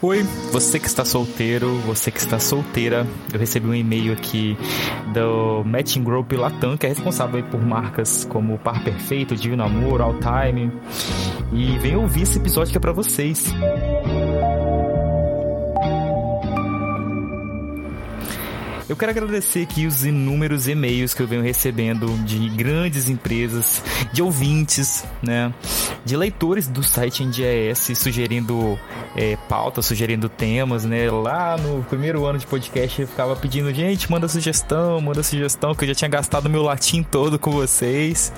Oi, você que está solteiro, você que está solteira, eu recebi um e-mail aqui do Matching Group Latam, que é responsável por marcas como Par Perfeito, Divino Amor, All Time, e vem ouvir esse episódio que é para vocês. Eu quero agradecer aqui os inúmeros e-mails que eu venho recebendo de grandes empresas, de ouvintes, né? De leitores do site NDAS sugerindo é, pautas, sugerindo temas, né? Lá no primeiro ano de podcast eu ficava pedindo, gente, manda sugestão, manda sugestão, que eu já tinha gastado meu latim todo com vocês.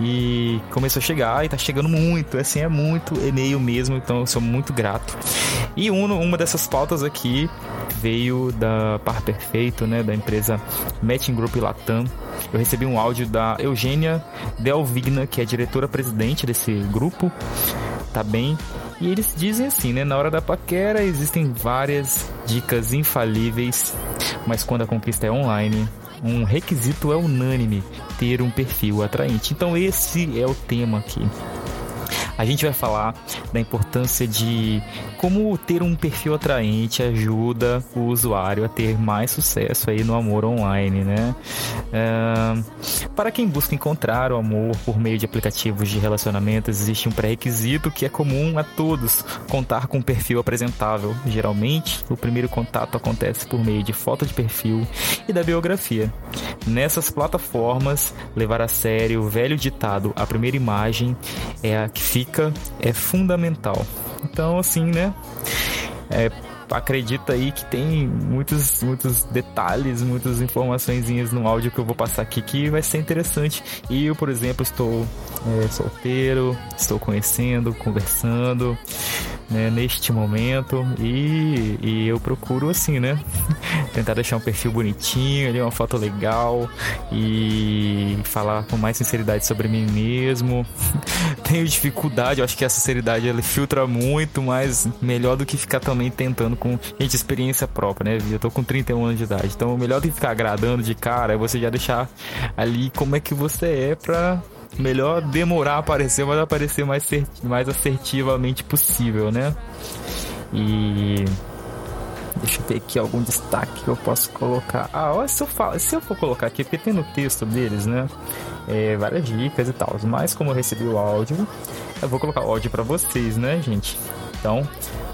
E começou a chegar e tá chegando muito, assim, é muito e-mail mesmo, então eu sou muito grato. E um, uma dessas pautas aqui veio da Par Perfeito, né, da empresa Matching Group Latam. Eu recebi um áudio da Eugênia Delvigna, que é diretora-presidente desse grupo, tá bem? E eles dizem assim, né, na hora da paquera existem várias dicas infalíveis, mas quando a conquista é online, um requisito é unânime ter um perfil atraente. Então esse é o tema aqui. A gente vai falar da importância de como ter um perfil atraente ajuda o usuário a ter mais sucesso aí no amor online, né? É, para quem busca encontrar o amor por meio de aplicativos de relacionamentos, existe um pré-requisito que é comum a todos: contar com um perfil apresentável. Geralmente, o primeiro contato acontece por meio de foto de perfil e da biografia. Nessas plataformas, levar a sério o velho ditado: a primeira imagem é a que fica, é fundamental. Então, assim, né? É, acredita aí que tem muitos, muitos detalhes, muitas informações no áudio que eu vou passar aqui que vai ser interessante. E eu, por exemplo, estou é, solteiro, estou conhecendo, conversando né, neste momento e, e eu procuro assim, né? Tentar deixar um perfil bonitinho, ali, uma foto legal e falar com mais sinceridade sobre mim mesmo. Tenho dificuldade, eu acho que a sinceridade ela filtra muito, mas melhor do que ficar também tentando com gente experiência própria, né? Eu tô com 31 anos de idade, então melhor do que ficar agradando de cara é você já deixar ali como é que você é pra melhor demorar a aparecer, mas aparecer mais, mais assertivamente possível, né? E Deixa eu ver aqui algum destaque que eu posso colocar. Ah, ó, se eu, falo, se eu for colocar aqui, porque tem no texto deles, né? É, várias dicas e tal. Mas como eu recebi o áudio, eu vou colocar o áudio para vocês, né, gente? Então,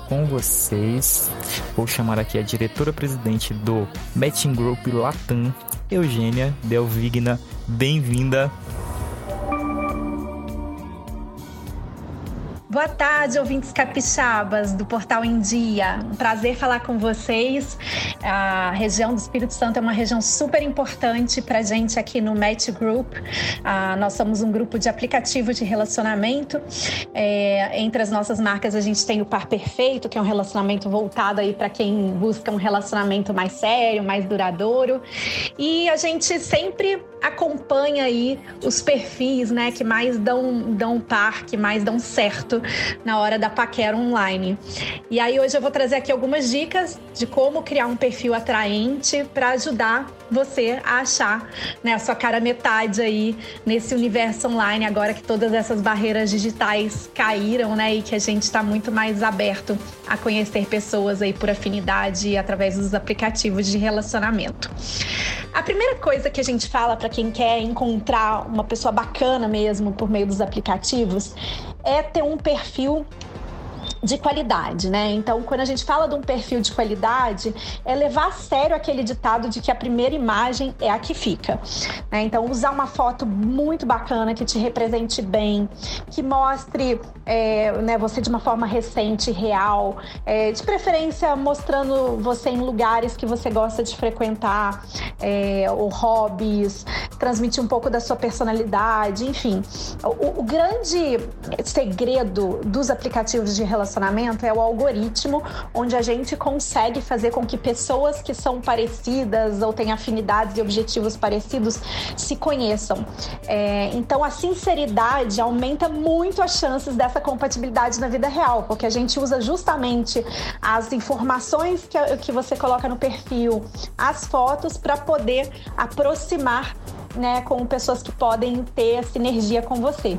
com vocês, vou chamar aqui a diretora-presidente do Matching Group Latam, Eugênia Delvigna. Bem-vinda. Boa tarde, ouvintes capixabas do Portal em Dia. Prazer falar com vocês. A região do Espírito Santo é uma região super importante para gente aqui no Match Group. Ah, nós somos um grupo de aplicativo de relacionamento. É, entre as nossas marcas, a gente tem o Par Perfeito, que é um relacionamento voltado aí para quem busca um relacionamento mais sério, mais duradouro. E a gente sempre acompanha aí os perfis, né, que mais dão, dão par, que mais dão certo na hora da paquera online. E aí hoje eu vou trazer aqui algumas dicas de como criar um perfil atraente para ajudar você a achar né, a sua cara metade aí nesse universo online, agora que todas essas barreiras digitais caíram, né? E que a gente está muito mais aberto a conhecer pessoas aí por afinidade através dos aplicativos de relacionamento. A primeira coisa que a gente fala para quem quer encontrar uma pessoa bacana mesmo por meio dos aplicativos é ter um perfil de qualidade, né? Então, quando a gente fala de um perfil de qualidade, é levar a sério aquele ditado de que a primeira imagem é a que fica. Né? Então, usar uma foto muito bacana que te represente bem, que mostre é, né, você de uma forma recente, real, é, de preferência mostrando você em lugares que você gosta de frequentar, é, ou hobbies, transmitir um pouco da sua personalidade, enfim. O, o grande segredo dos aplicativos de relacionamento relacionamento é o algoritmo, onde a gente consegue fazer com que pessoas que são parecidas ou têm afinidades e objetivos parecidos se conheçam. É, então, a sinceridade aumenta muito as chances dessa compatibilidade na vida real, porque a gente usa justamente as informações que, que você coloca no perfil, as fotos, para poder aproximar né, com pessoas que podem ter sinergia com você.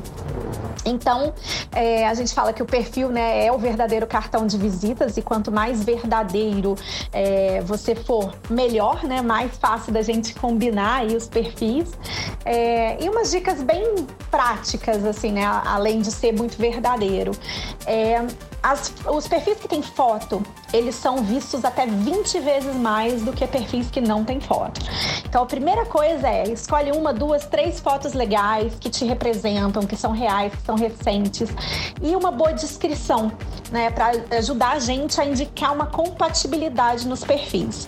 Então, é, a gente fala que o perfil né, é o verdadeiro cartão de visitas e quanto mais verdadeiro é, você for, melhor, né? Mais fácil da gente combinar aí os perfis. É, e umas dicas bem práticas, assim, né? Além de ser muito verdadeiro. As, os perfis que têm foto, eles são vistos até 20 vezes mais do que perfis que não têm foto. Então a primeira coisa é escolhe uma, duas, três fotos legais que te representam, que são reais, que são recentes e uma boa descrição, né, para ajudar a gente a indicar uma compatibilidade nos perfis.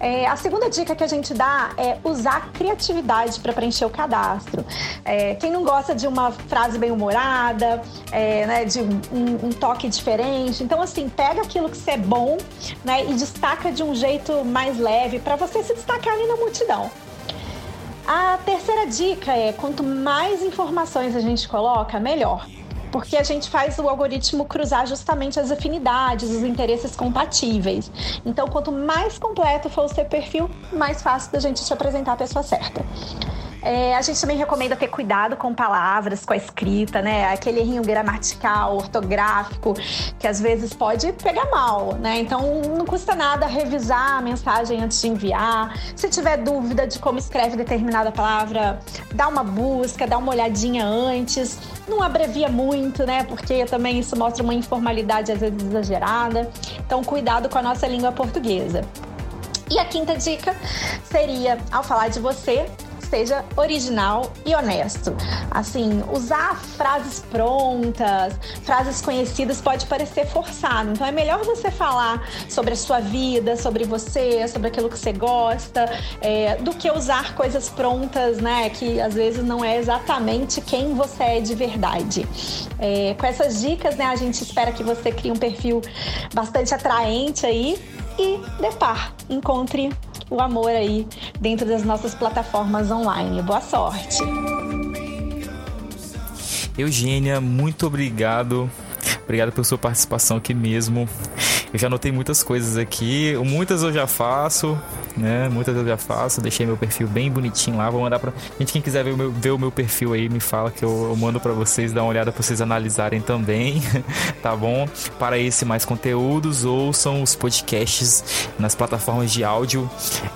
É, a segunda dica que a gente dá é usar criatividade para preencher o cadastro. É, quem não gosta de uma frase bem humorada, é, né, de um, um, toque diferente, então assim pega aquilo que você é bom, né, e destaca de um jeito mais leve para você se destacar ali na multidão. A terceira dica é: quanto mais informações a gente coloca, melhor porque a gente faz o algoritmo cruzar justamente as afinidades, os interesses compatíveis. Então, quanto mais completo for o seu perfil, mais fácil da gente te apresentar a pessoa certa. É, a gente também recomenda ter cuidado com palavras, com a escrita, né? Aquele errinho gramatical, ortográfico, que às vezes pode pegar mal, né? Então não custa nada revisar a mensagem antes de enviar. Se tiver dúvida de como escreve determinada palavra, dá uma busca, dá uma olhadinha antes. Não abrevia muito, né? Porque também isso mostra uma informalidade às vezes exagerada. Então cuidado com a nossa língua portuguesa. E a quinta dica seria, ao falar de você, seja original e honesto. Assim, usar frases prontas, frases conhecidas pode parecer forçado. Então é melhor você falar sobre a sua vida, sobre você, sobre aquilo que você gosta, é, do que usar coisas prontas, né? Que às vezes não é exatamente quem você é de verdade. É, com essas dicas, né, a gente espera que você crie um perfil bastante atraente aí e depar, encontre o amor aí dentro das nossas plataformas online. Boa sorte! Eugênia, muito obrigado. Obrigado pela sua participação aqui mesmo. Eu já anotei muitas coisas aqui, muitas eu já faço, né? Muitas eu já faço, deixei meu perfil bem bonitinho lá. Vou mandar pra. Gente, quem quiser ver o meu, ver o meu perfil aí, me fala que eu, eu mando para vocês, dar uma olhada pra vocês analisarem também, tá bom? Para esse mais conteúdos, ouçam os podcasts nas plataformas de áudio: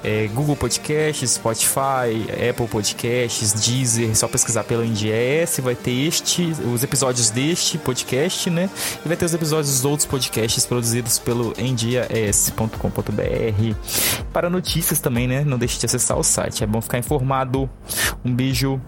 é, Google Podcasts, Spotify, Apple Podcasts, Deezer. Só pesquisar pelo NDS, vai ter este, os episódios deste podcast, né? E vai ter os episódios dos outros podcasts produzidos pelo endias.com.br. Para notícias também, né? Não deixe de acessar o site. É bom ficar informado. Um beijo.